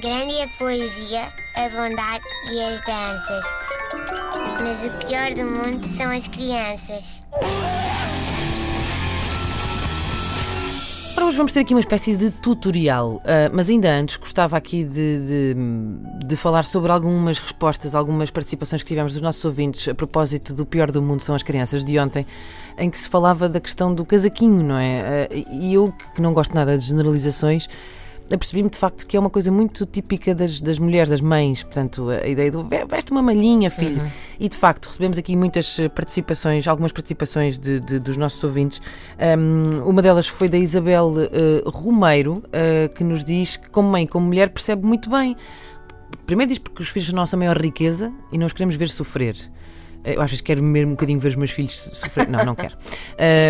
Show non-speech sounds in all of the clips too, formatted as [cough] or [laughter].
Grande é a poesia, a bondade e as danças. Mas o pior do mundo são as crianças. Para hoje vamos ter aqui uma espécie de tutorial, uh, mas ainda antes gostava aqui de, de, de, falar sobre algumas respostas, algumas participações que tivemos dos nossos ouvintes a propósito do pior do mundo são as crianças de ontem, em que se falava da questão do casaquinho, não é? Uh, e eu, que não gosto nada de generalizações, apercebi-me de facto que é uma coisa muito típica das, das mulheres, das mães, portanto, a ideia do veste uma malhinha, filho. Uhum. E de facto, recebemos aqui muitas eh, participações, algumas participações de, de, dos nossos ouvintes. Um, uma delas foi da Isabel uh, Romeiro, uh, que nos diz que, como mãe, como mulher, percebe muito bem. Primeiro diz porque os filhos são a nossa maior riqueza e não os queremos ver sofrer. Eu acho que quero mesmo um bocadinho ver os meus filhos sofrer. Não, não quero.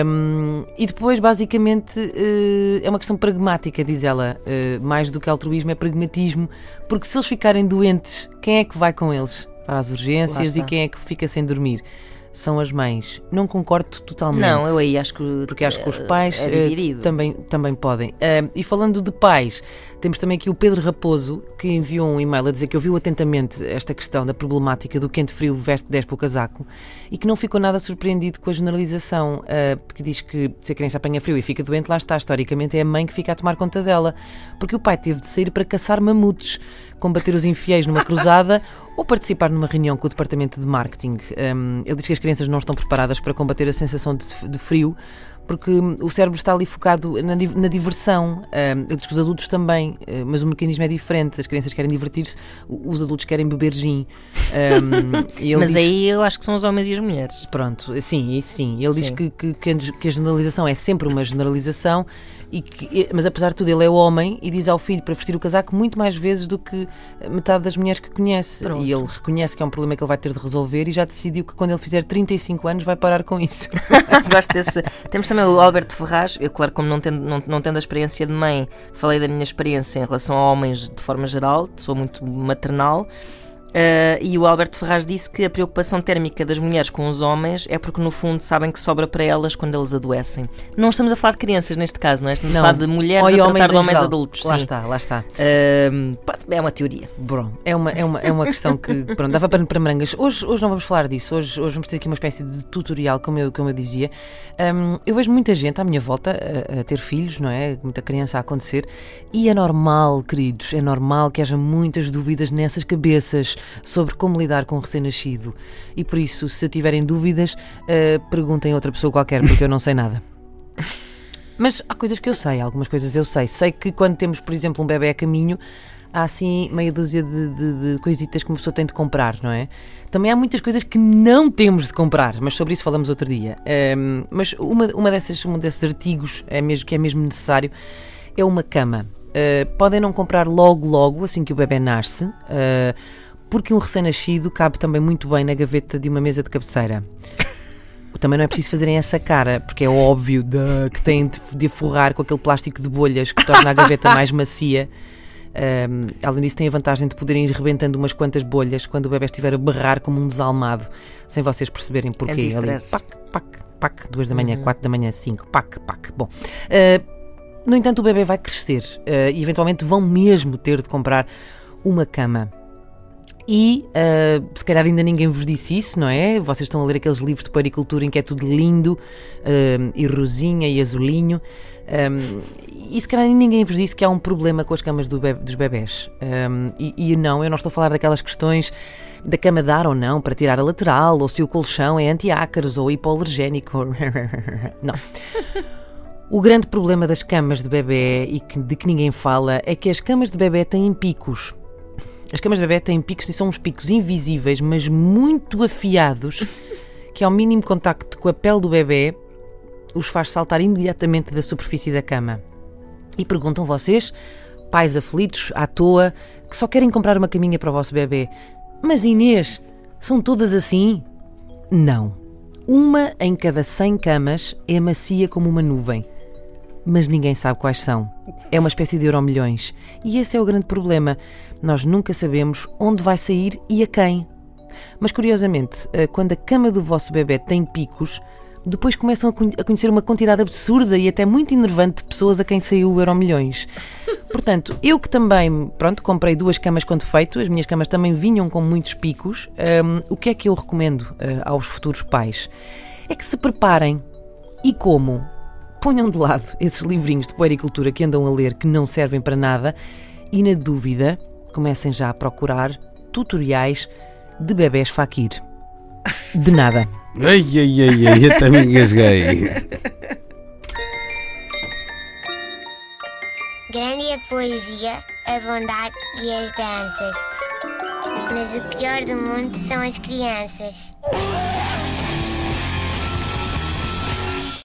Um, e depois, basicamente, uh, é uma questão pragmática, diz ela. Uh, mais do que altruísmo, é pragmatismo. Porque se eles ficarem doentes, quem é que vai com eles para as urgências e quem é que fica sem dormir? são as mães. Não concordo totalmente. Não, eu aí acho que. Porque acho que os pais é uh, também, também podem. E falando de pais, temos também aqui o Pedro Raposo, que enviou um e-mail a dizer que ouviu atentamente esta questão da problemática do quente frio veste 10 para o casaco e que não ficou nada surpreendido com a generalização, uh, porque diz que se a criança apanha frio e fica doente, lá está, historicamente é a mãe que fica a tomar conta dela, porque o pai teve de sair para caçar mamutes combater os infiéis numa cruzada [laughs] ou participar numa reunião com o departamento de marketing. Um, ele diz que as crianças não estão preparadas para combater a sensação de, de frio porque o cérebro está ali focado na, na diversão. Ele diz que os adultos também, uh, mas o mecanismo é diferente. As crianças querem divertir-se, os adultos querem beber gin. Um, [laughs] mas diz... aí eu acho que são os homens e as mulheres. Pronto, sim, sim. Ele sim. diz que, que, que a generalização é sempre uma generalização e que, mas apesar de tudo, ele é homem e diz ao filho para vestir o casaco muito mais vezes do que metade das mulheres que conhece. Pronto. E ele reconhece que é um problema que ele vai ter de resolver e já decidiu que quando ele fizer 35 anos vai parar com isso. [laughs] Gosto desse. Temos também o Alberto Ferraz. Eu, claro, como não tendo, não, não tendo a experiência de mãe, falei da minha experiência em relação a homens de forma geral, sou muito maternal. Uh, e o Alberto Ferraz disse que a preocupação térmica das mulheres com os homens é porque, no fundo, sabem que sobra para elas quando eles adoecem. Não estamos a falar de crianças neste caso, não é? Estamos não. a falar de mulheres Ou a tratar de homens adultos. Lá sim. está, lá está. Uh, é uma teoria. Bom, é uma, é uma, é uma questão que pronto, dava para, para merangas. Hoje, hoje não vamos falar disso. Hoje, hoje vamos ter aqui uma espécie de tutorial, como eu, como eu dizia. Um, eu vejo muita gente à minha volta a, a ter filhos, não é? Muita criança a acontecer. E é normal, queridos, é normal que haja muitas dúvidas nessas cabeças sobre como lidar com um recém-nascido. E por isso, se tiverem dúvidas, uh, perguntem a outra pessoa qualquer, porque eu não sei nada. [laughs] Mas há coisas que eu sei, algumas coisas eu sei. Sei que quando temos, por exemplo, um bebê a caminho, há assim meia dúzia de, de, de coisitas que uma pessoa tem de comprar, não é? Também há muitas coisas que não temos de comprar, mas sobre isso falamos outro dia. Um, ehm, mas uma, uma dessas, um desses artigos é mesmo, que é mesmo necessário é uma cama. Uh, podem não comprar logo, logo, assim que o bebê nasce. Uh, porque um recém-nascido cabe também muito bem na gaveta de uma mesa de cabeceira. Também não é preciso fazerem essa cara, porque é óbvio de, que têm de, forrar com aquele plástico de bolhas que torna a gaveta [laughs] mais macia. Um, além disso, tem a vantagem de poderem ir rebentando umas quantas bolhas quando o bebê estiver a berrar como um desalmado, sem vocês perceberem porquê. É Ali, pac, pac, pac, duas da manhã, uhum. quatro da manhã, cinco, pac, pac. Bom, uh, no entanto, o bebê vai crescer uh, e eventualmente vão mesmo ter de comprar uma cama. E uh, se calhar ainda ninguém vos disse isso, não é? Vocês estão a ler aqueles livros de paricultura em que é tudo lindo uh, e rosinha e azulinho. Um, e se calhar ninguém vos disse que há um problema com as camas do dos bebés. Um, e, e, não, eu não estou a falar daquelas questões da cama dar ou não para tirar a lateral, ou se o colchão é antiácaros ou hipoalergénico. [laughs] não. O grande problema das camas de bebê e que, de que ninguém fala é que as camas de bebê têm picos. As camas de bebê têm picos e são uns picos invisíveis, mas muito afiados, que ao mínimo contacto com a pele do bebê os faz saltar imediatamente da superfície da cama. E perguntam vocês, pais aflitos, à toa, que só querem comprar uma caminha para o vosso bebê. Mas Inês, são todas assim? Não. Uma em cada 100 camas é macia como uma nuvem mas ninguém sabe quais são. É uma espécie de euro milhões. E esse é o grande problema. Nós nunca sabemos onde vai sair e a quem. Mas curiosamente, eh, quando a cama do vosso bebê tem picos, depois começam a conhecer uma quantidade absurda e até muito enervante de pessoas a quem saiu o euro milhões. Portanto, eu que também, pronto, comprei duas camas com defeito, as minhas camas também vinham com muitos picos. hum, o que é que eu recomendo uh, aos futuros pais? É que se preparem e como? Ponham de lado esses livrinhos de puericultura que andam a ler que não servem para nada e, na dúvida, comecem já a procurar tutoriais de bebés faquir. De nada. [laughs] Ai, ai, ai, ai, até me engasguei. Grande é a poesia, a bondade e as danças. Mas o pior do mundo são as crianças.